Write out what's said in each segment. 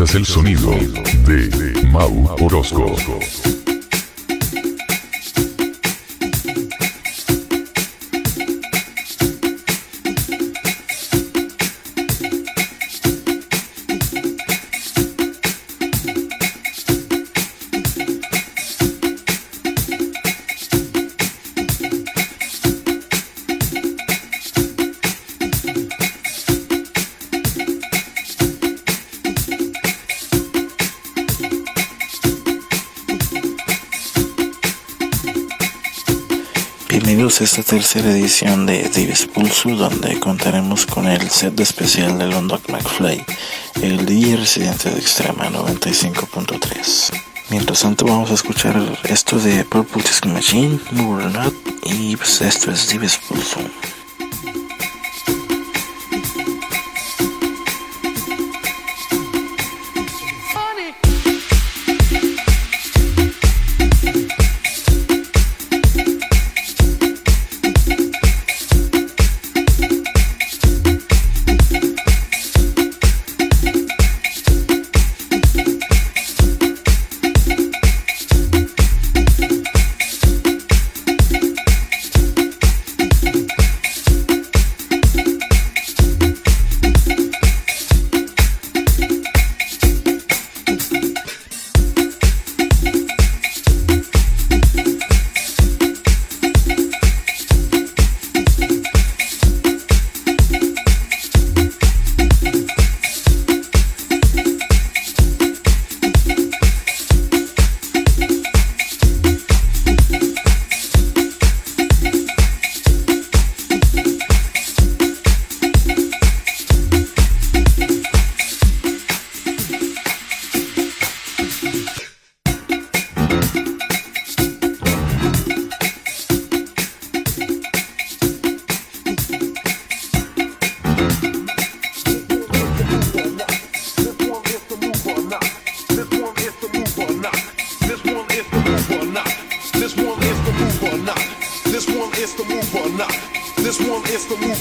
Escuchas el sonido de Mau Orozco. Esta tercera edición de Dives Pulso, donde contaremos con el set especial de London McFly, el día residente de Extrema 95.3. Mientras tanto vamos a escuchar esto de Purple Disc Machine, Move Not, y pues esto es Dives Pulso.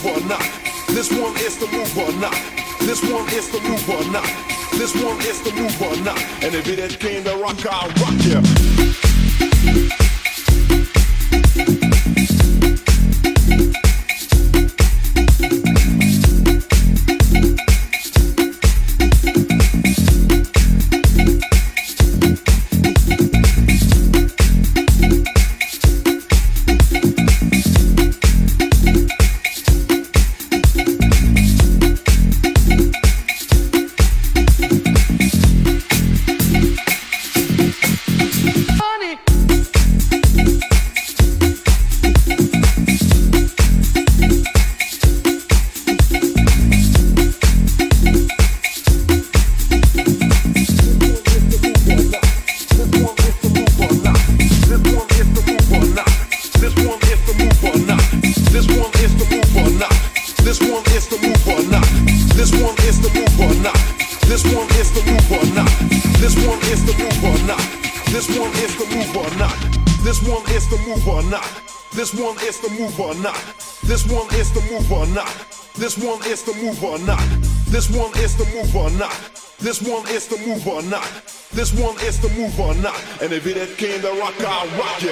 move or not. This one is the move or not. This one is the move or not. This one is the move or not. And if it ain't came to rock, I'll rock. not. This one is the move or not. And if it ain't came to rock, I'll rock it.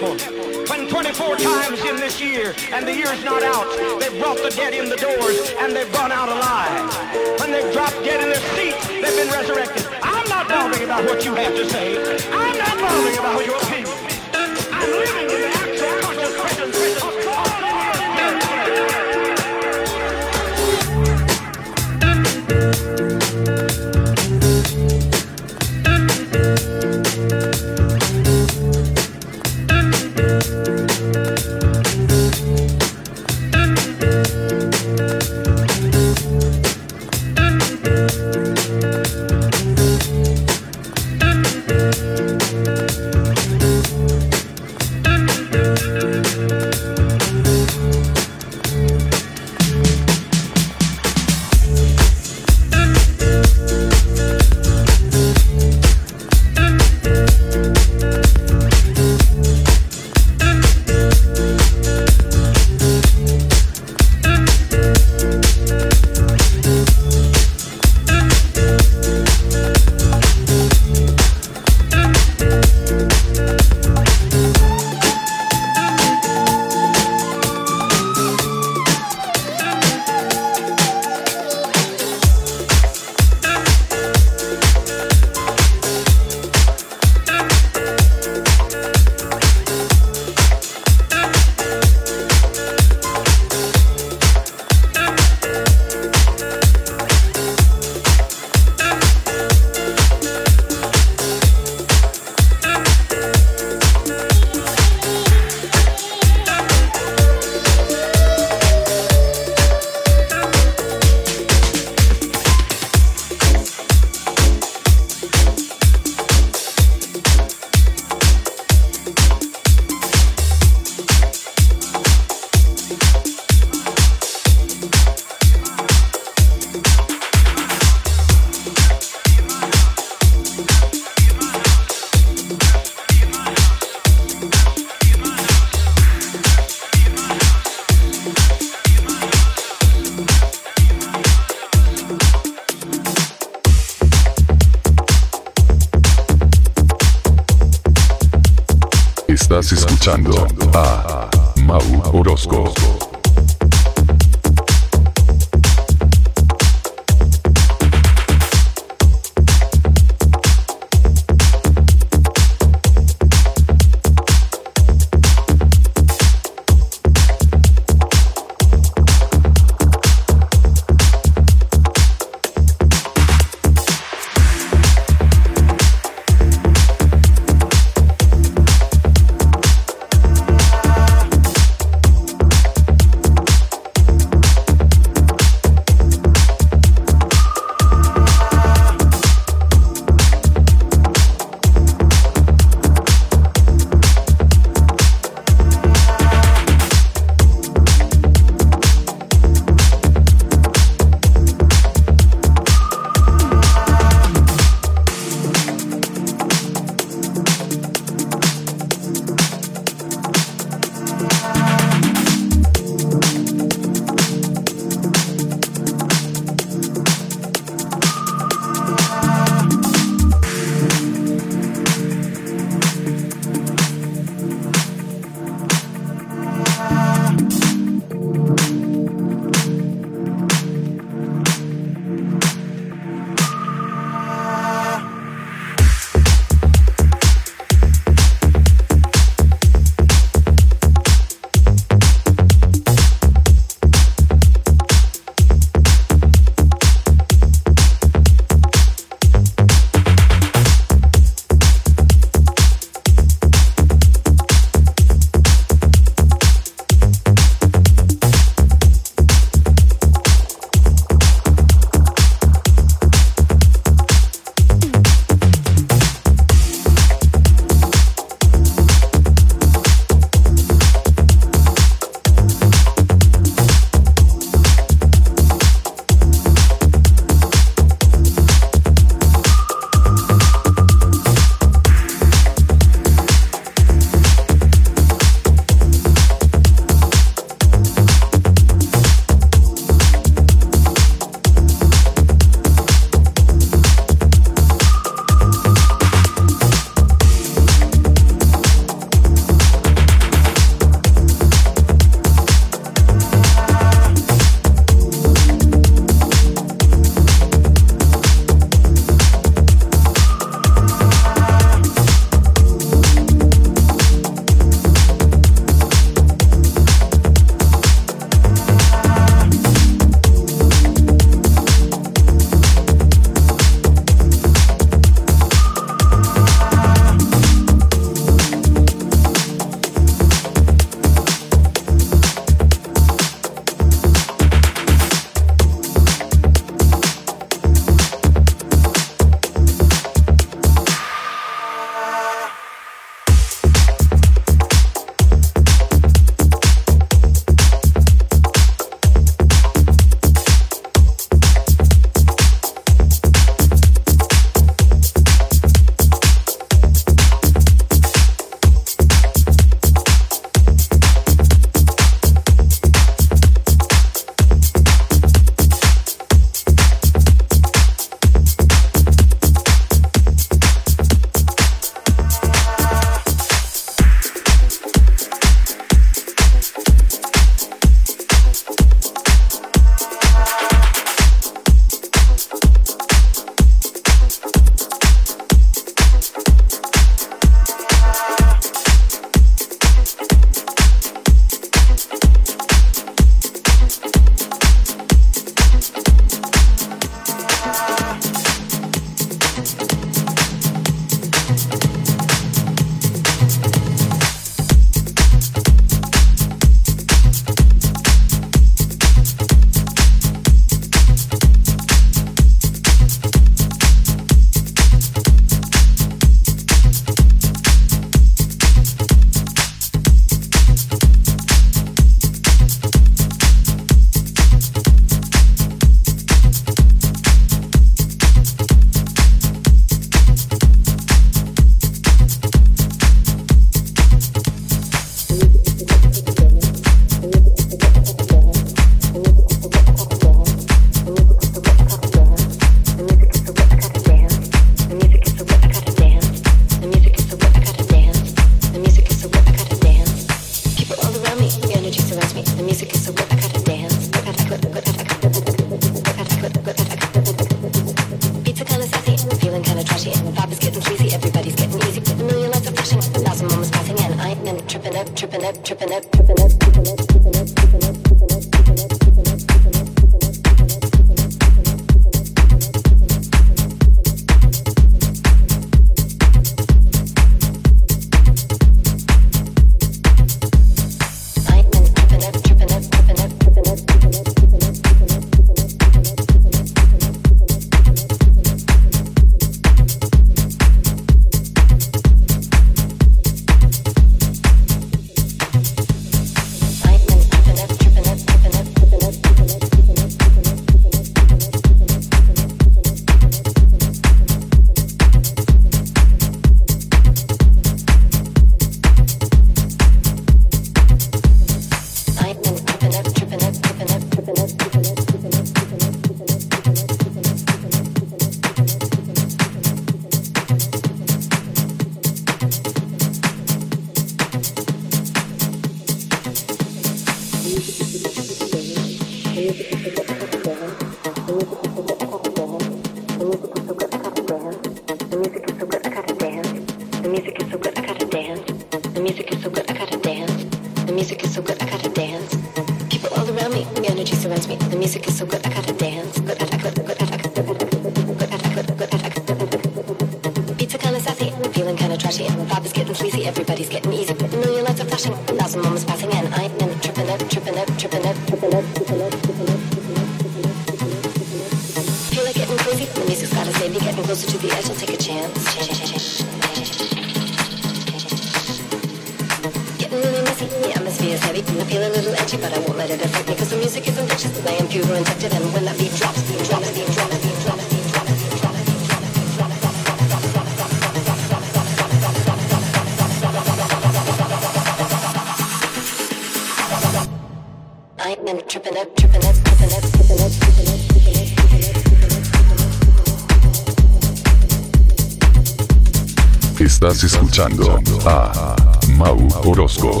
Escuchando a Mau Orozco.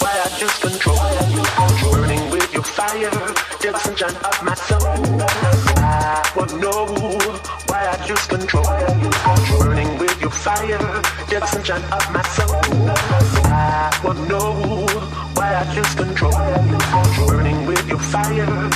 why I lose control. Burning with your fire, till the sunshine of my soul. I won't know why I lose control. Burning with your fire, till the sunshine of my soul. I won't know why I lose control. Burning with your fire.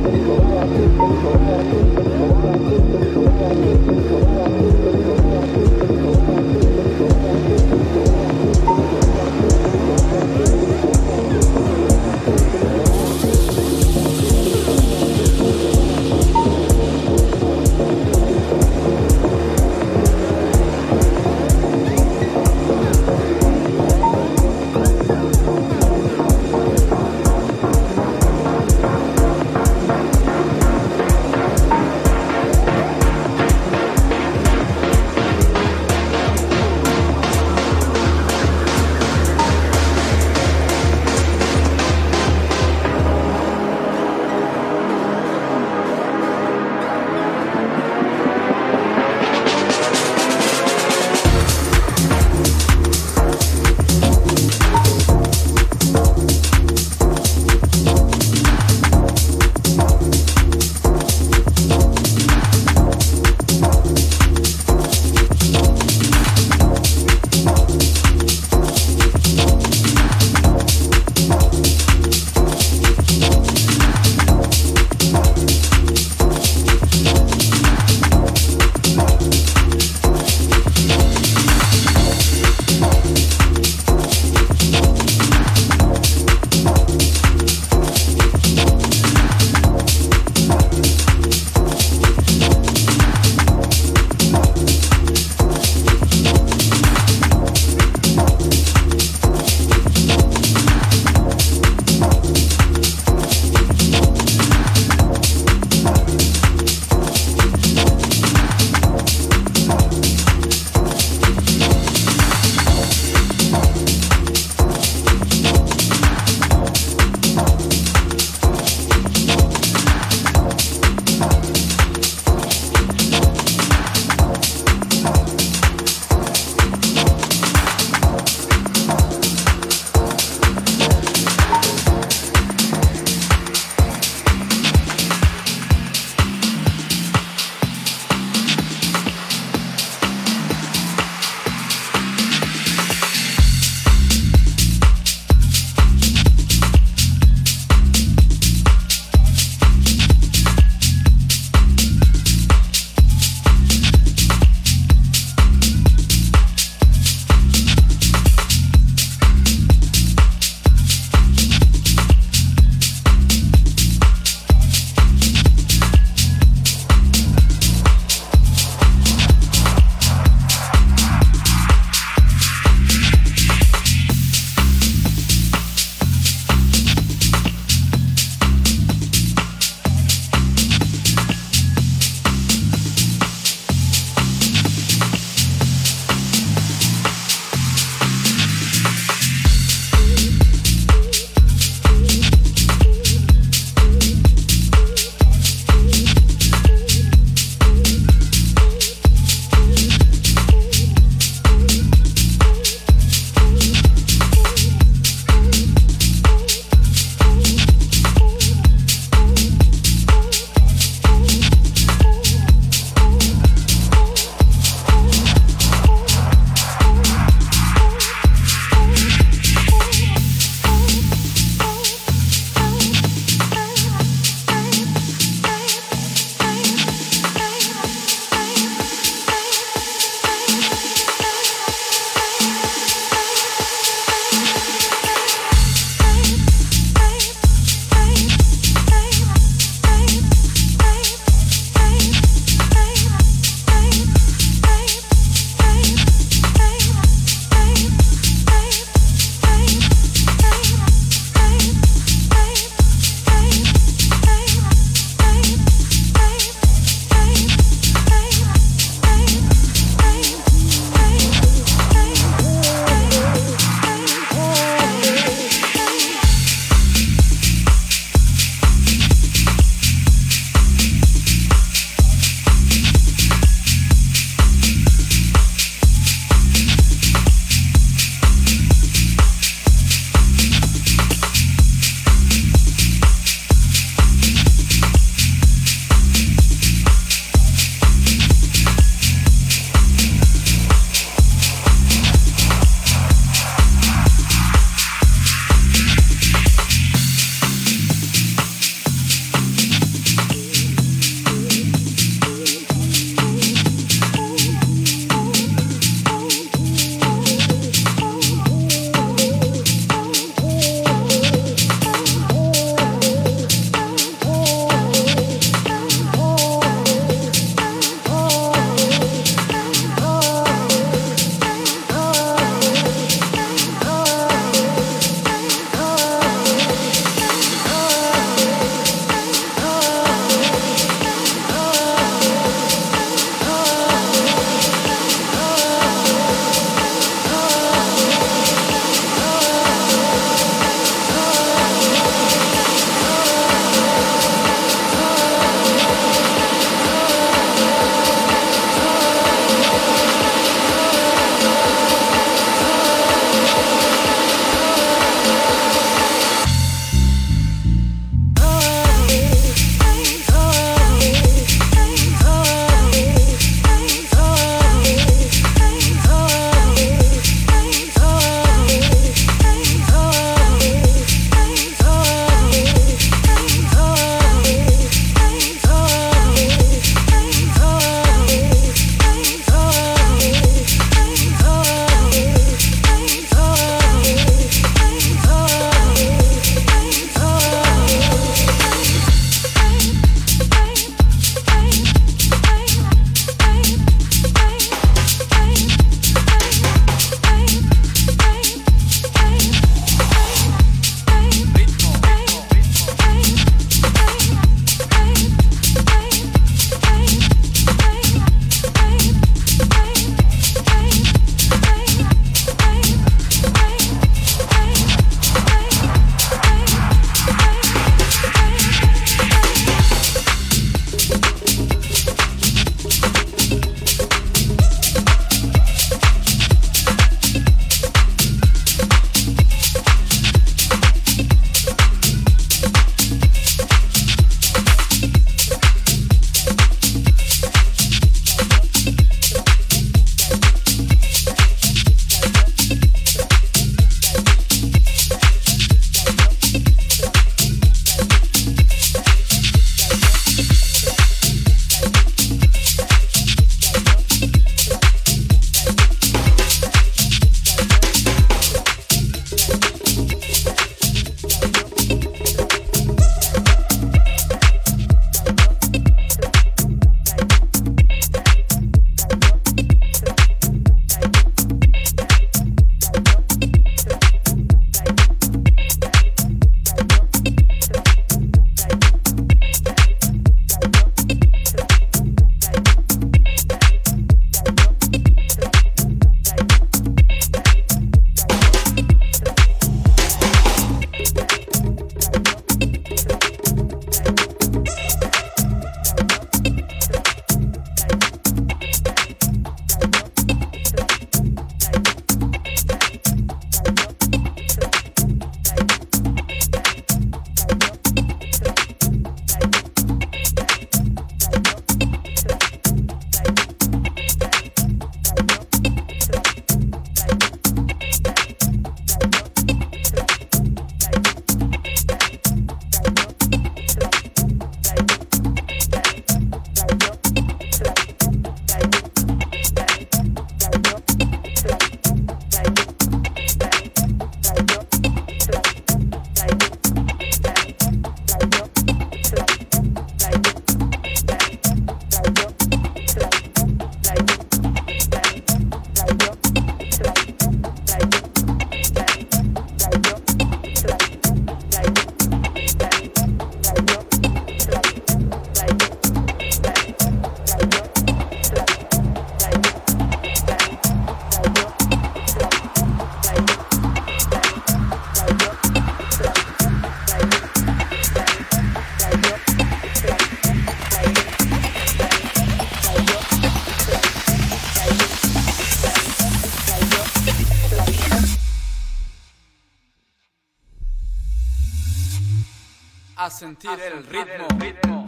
a sentir el ritmo.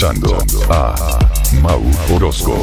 Escuchando a Mau Orozco.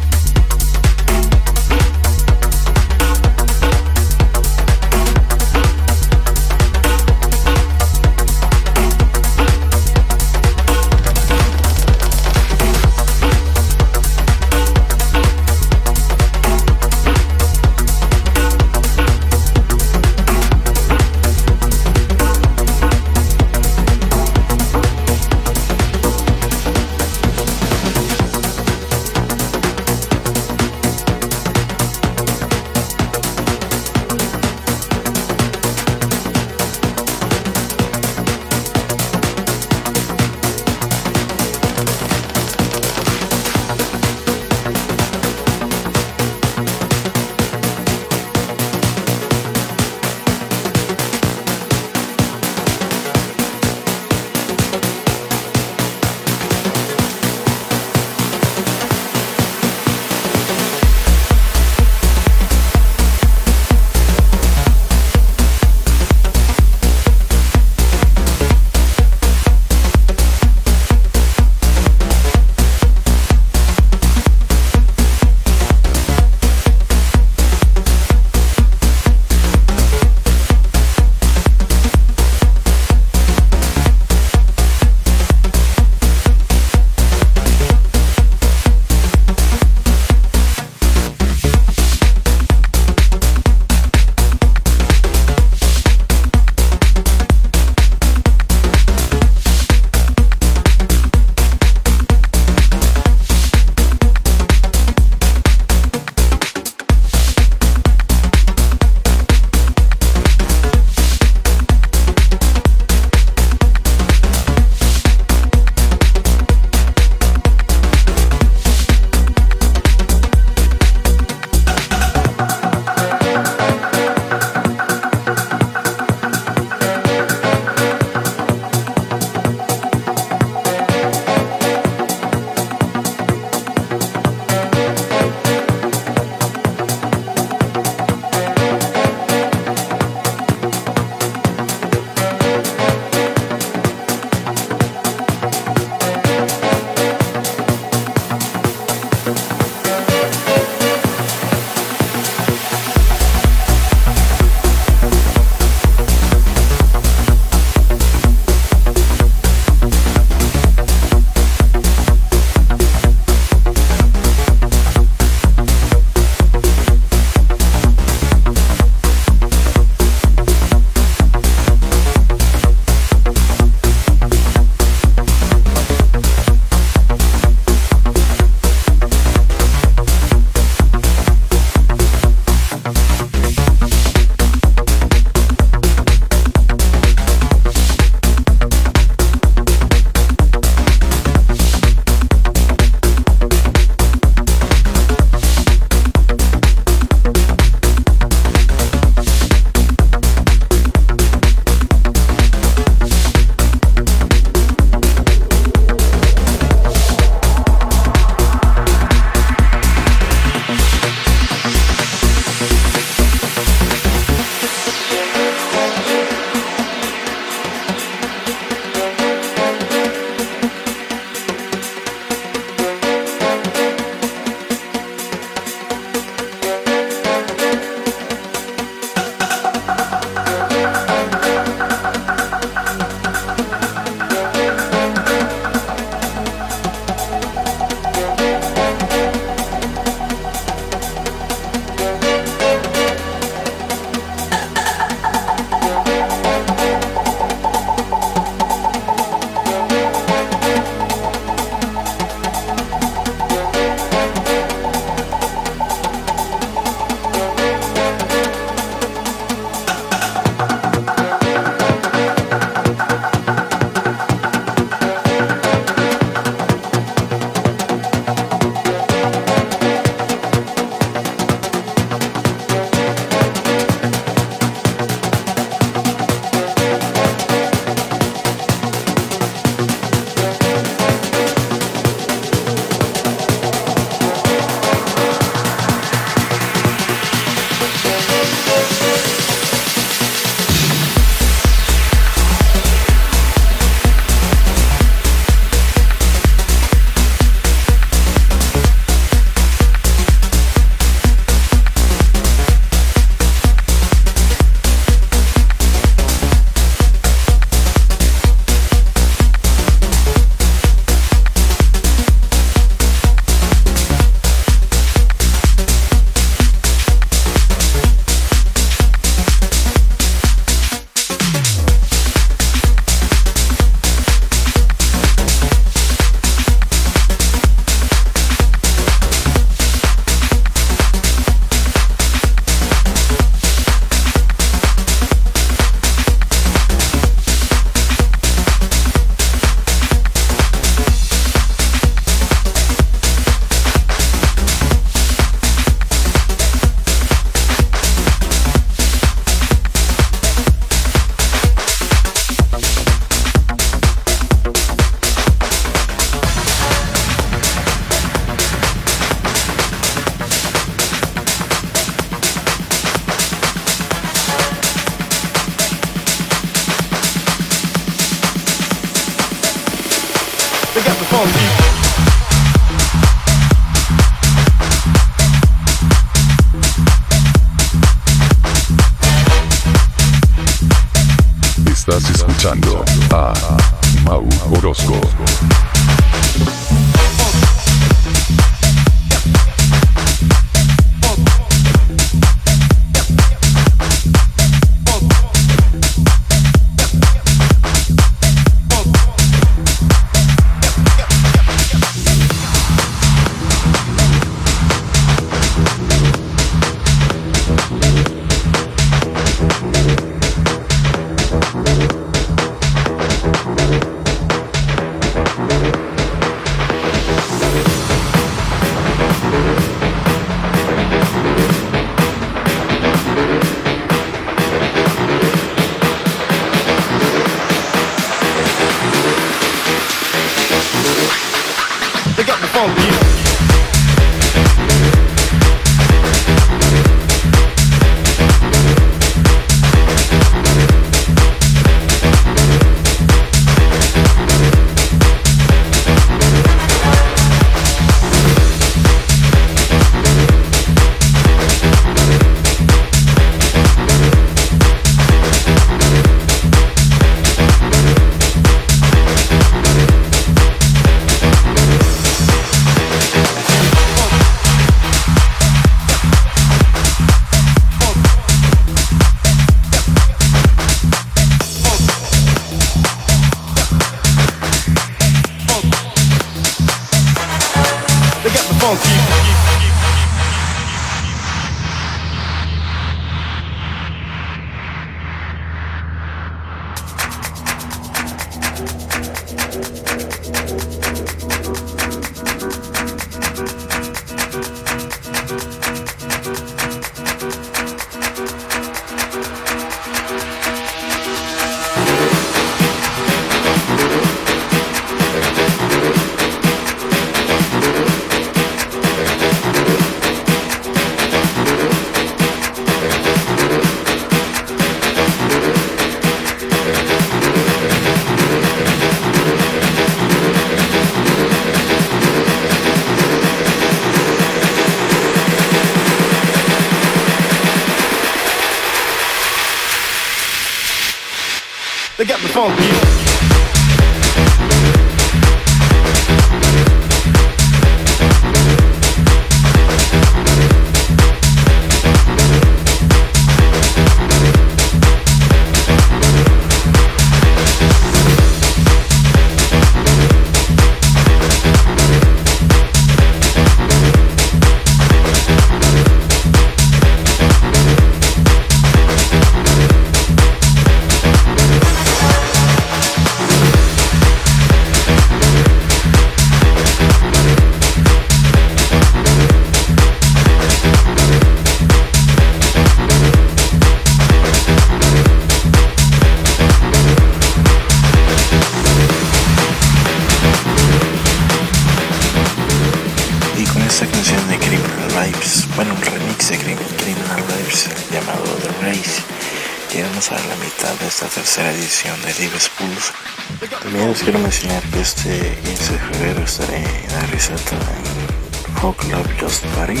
Quiero mencionar que este 15 de febrero estaré en Arizona en Folk Club Just Party.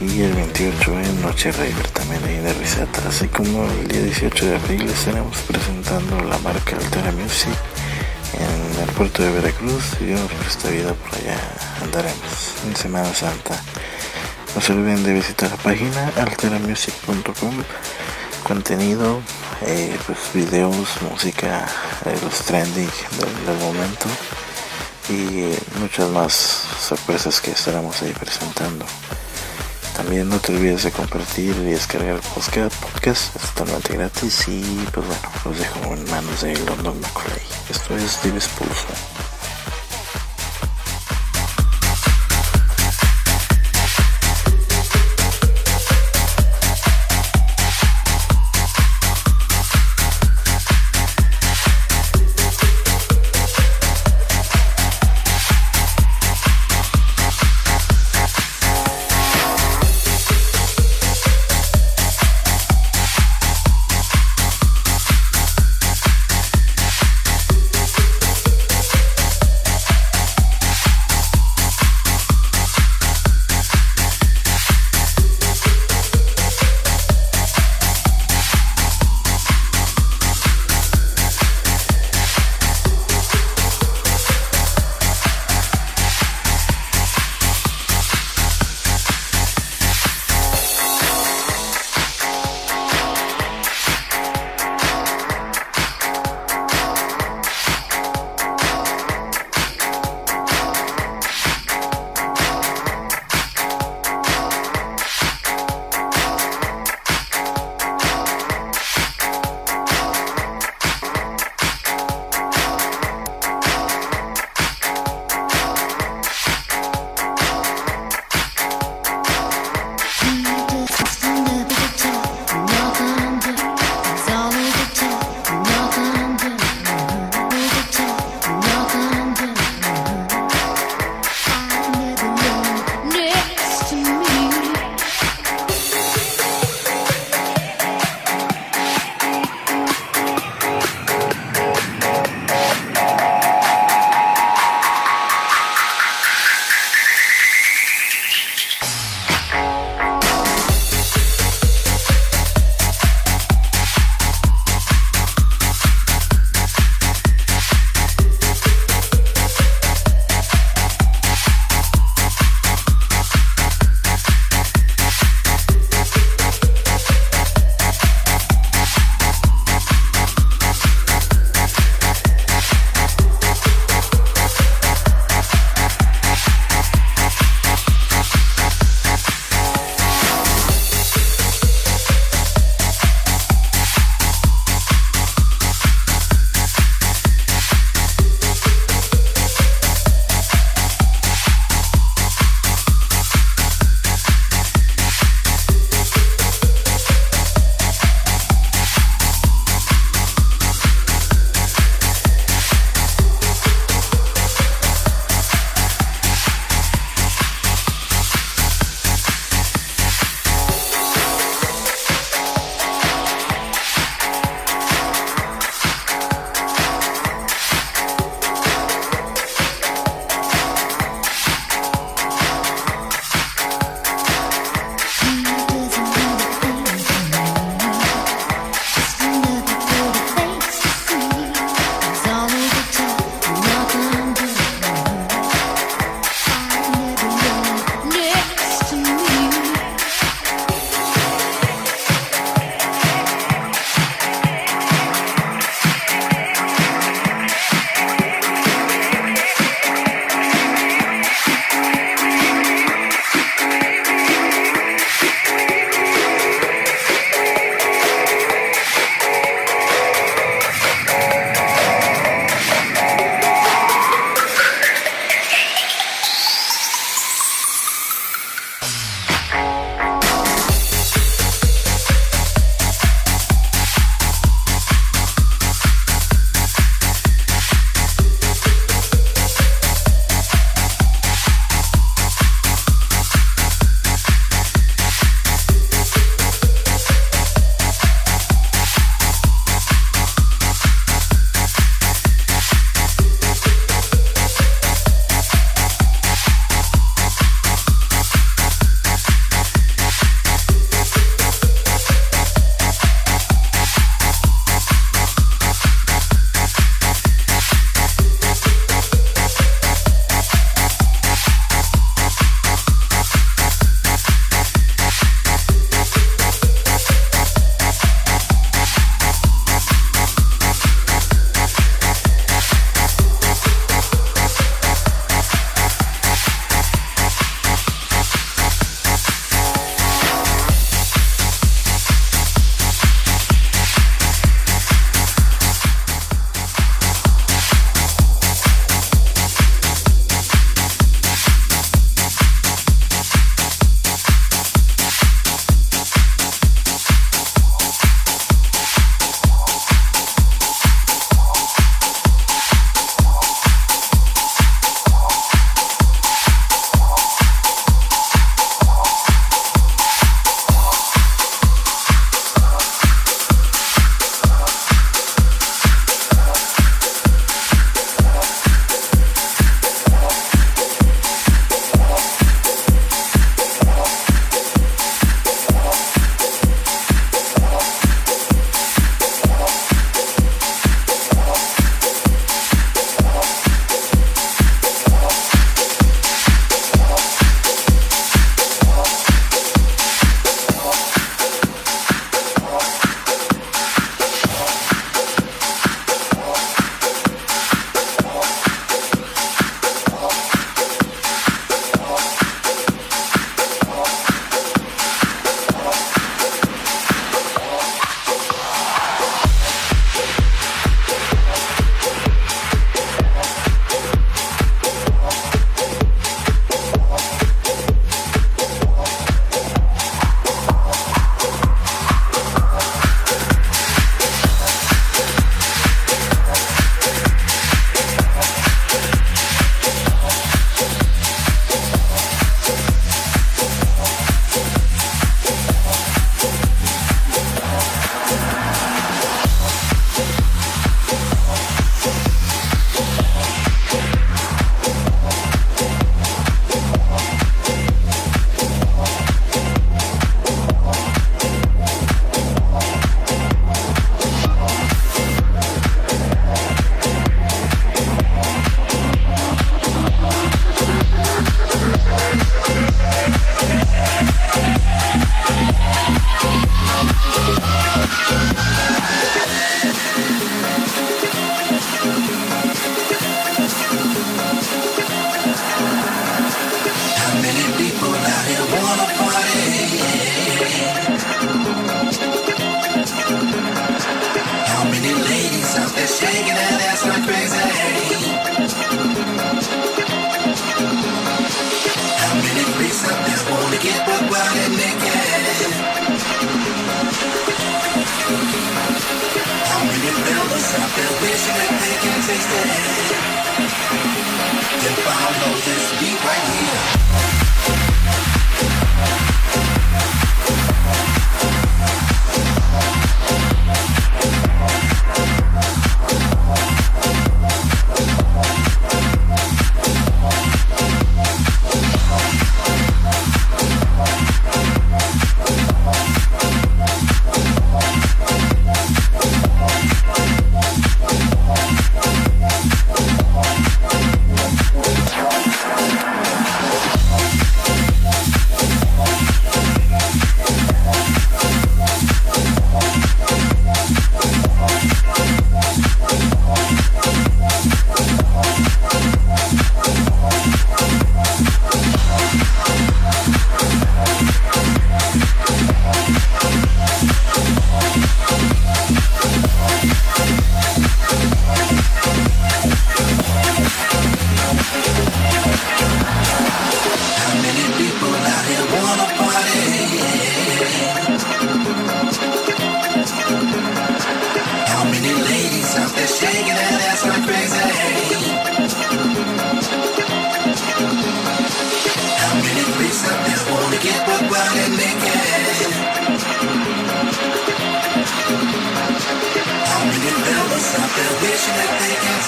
Y el 28 en Noche River también ahí en Risata, así como el día 18 de abril estaremos presentando la marca Altera Music en el puerto de Veracruz. Y esta vida por allá andaremos en Semana Santa. No se olviden de visitar la página alteramusic.com contenido eh, pues videos, música, eh, los trending del, momento y muchas más sorpresas que estaremos ahí presentando. También no te olvides de compartir y descargar podcast, podcast es totalmente gratis y pues bueno, los dejo en manos de London Macaulay. Esto es Dives Pulso.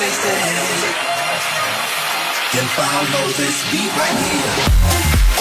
tasted music. Can follow this beat right here.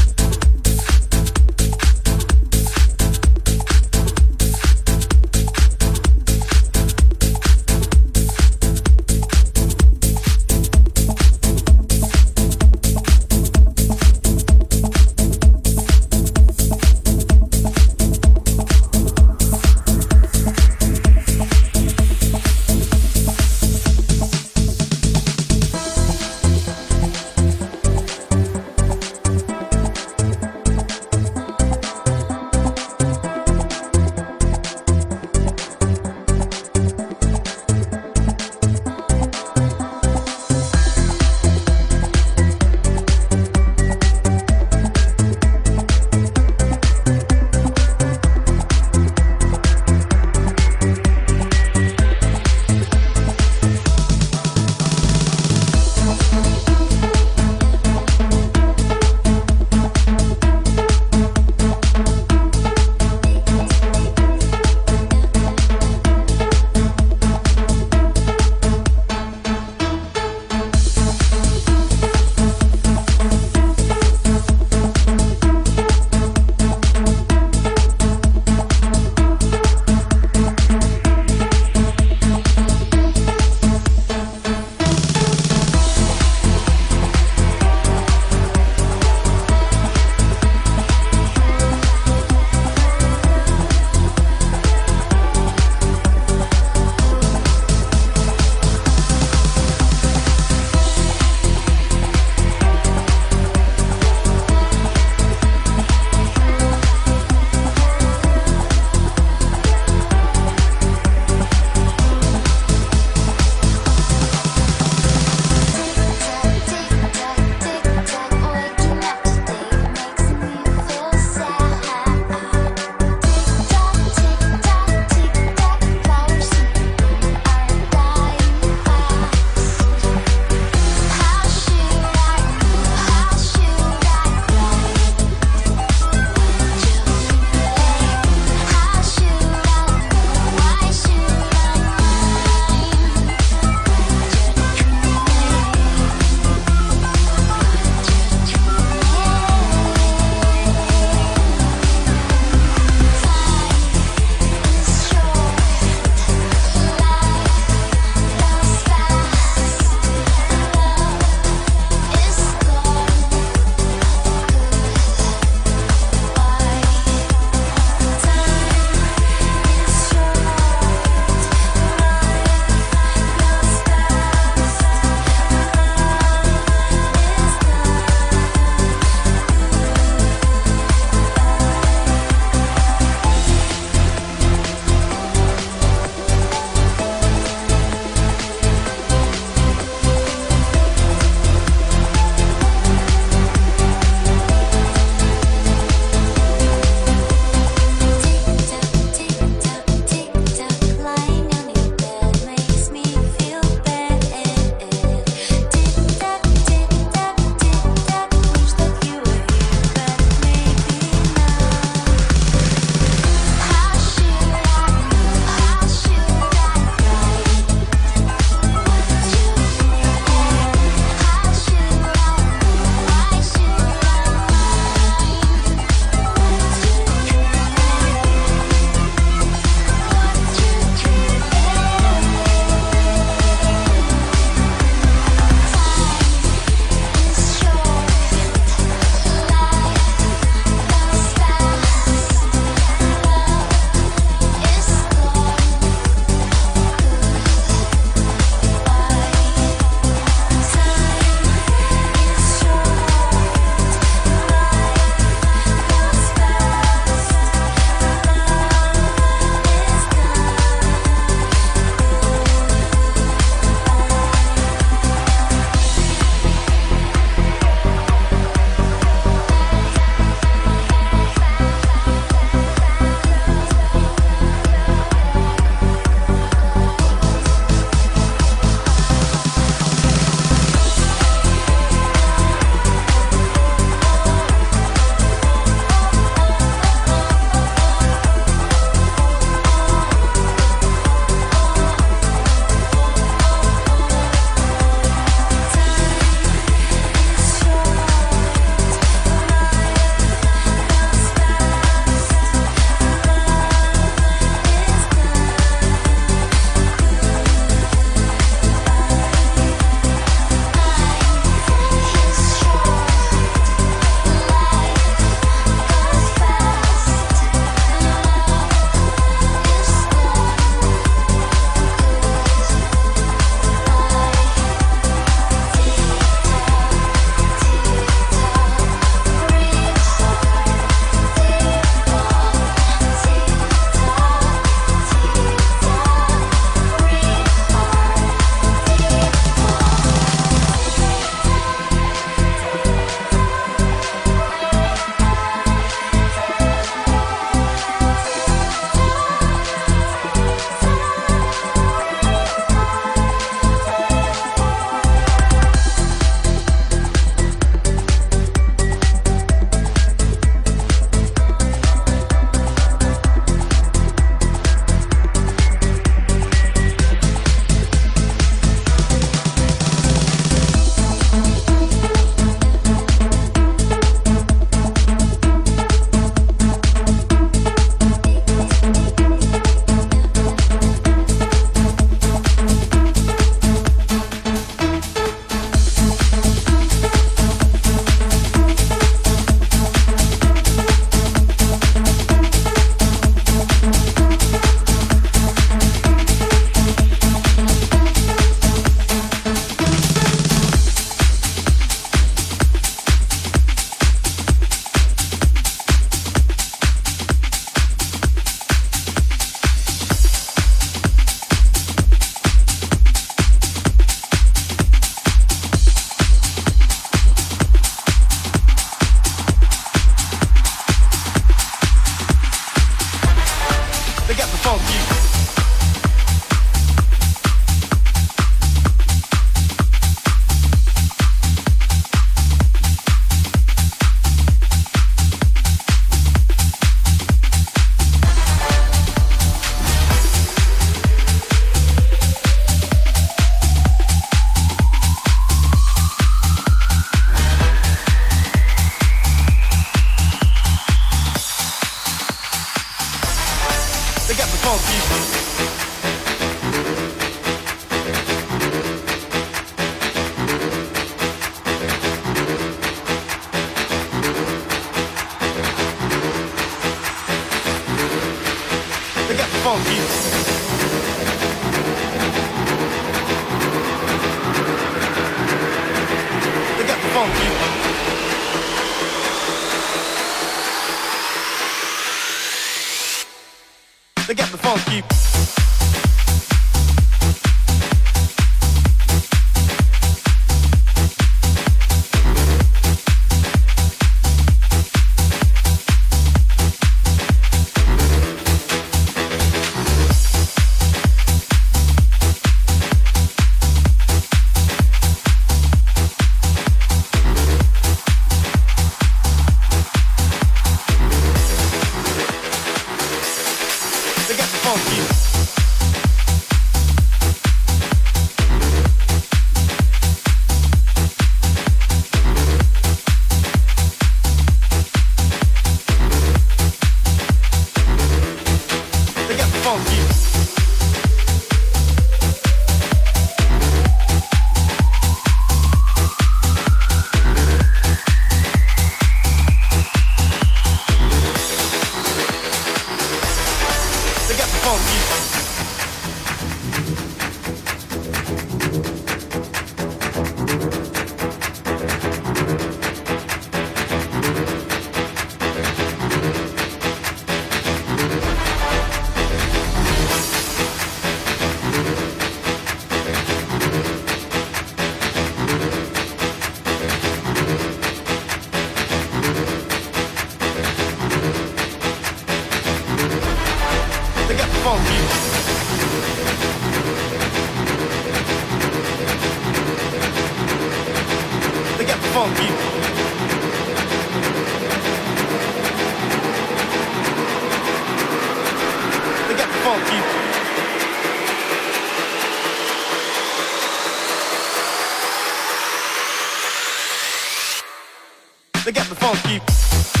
to get the funky.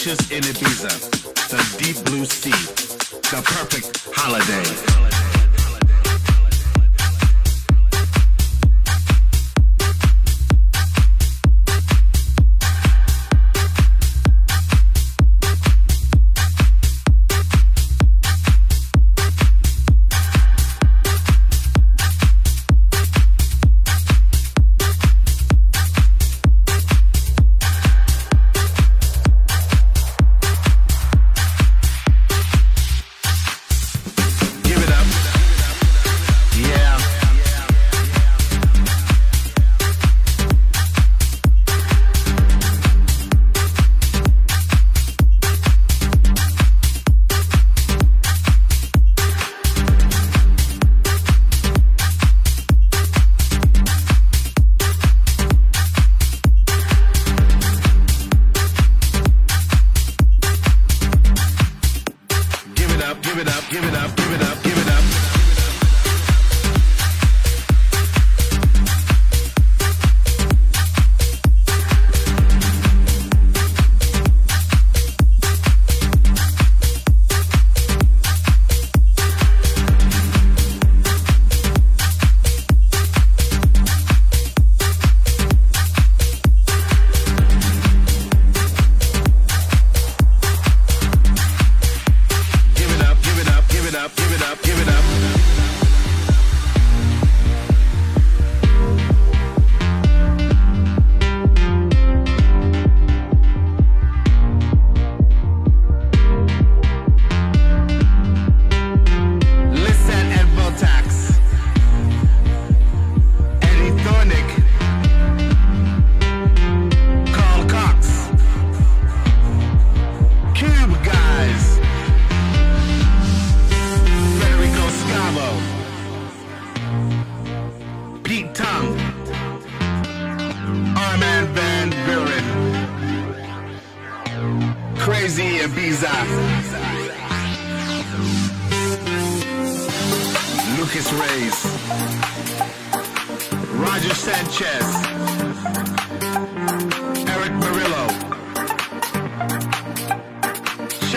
Beaches in Ibiza, the deep blue sea, the perfect holiday.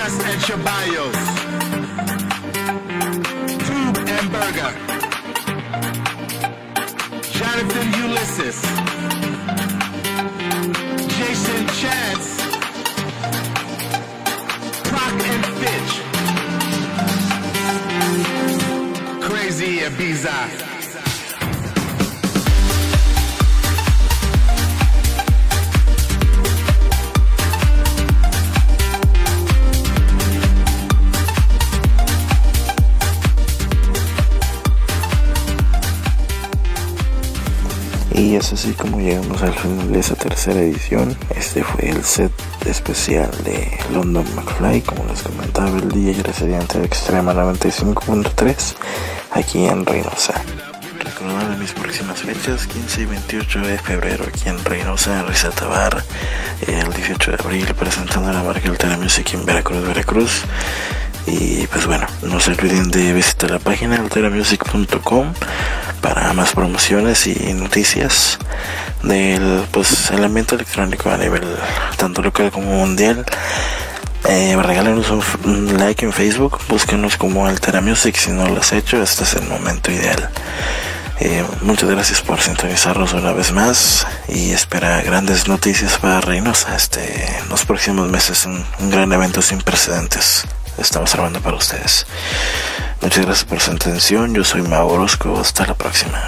Chess and Chabayos. Tube and Burger. Jonathan Ulysses. Jason Chance. Proc and Fitch. Crazy Ibiza. Y es así como llegamos al final de esa tercera edición. Este fue el set especial de London McFly, como les comentaba, el día de Extrema 95.3 aquí en Reynosa. Recordar mis próximas fechas, 15 y 28 de febrero aquí en Reynosa, en Risata Bar, el 18 de abril presentando la marca Altera Music en Veracruz, Veracruz. Y pues bueno, no se olviden de visitar la página alteramusic.com para más promociones y noticias del pues el ambiente electrónico a nivel tanto local como mundial. Eh, regálenos un, like en Facebook, búsquenos como Altera Music si no lo has hecho, este es el momento ideal. Eh, muchas gracias por sintonizarnos una vez más y espera grandes noticias para Reynosa este, en los próximos meses, un, un gran evento sin precedentes. Estamos armando para ustedes. Muchas gracias por su atención. Yo soy Mau Orozco. Hasta la próxima.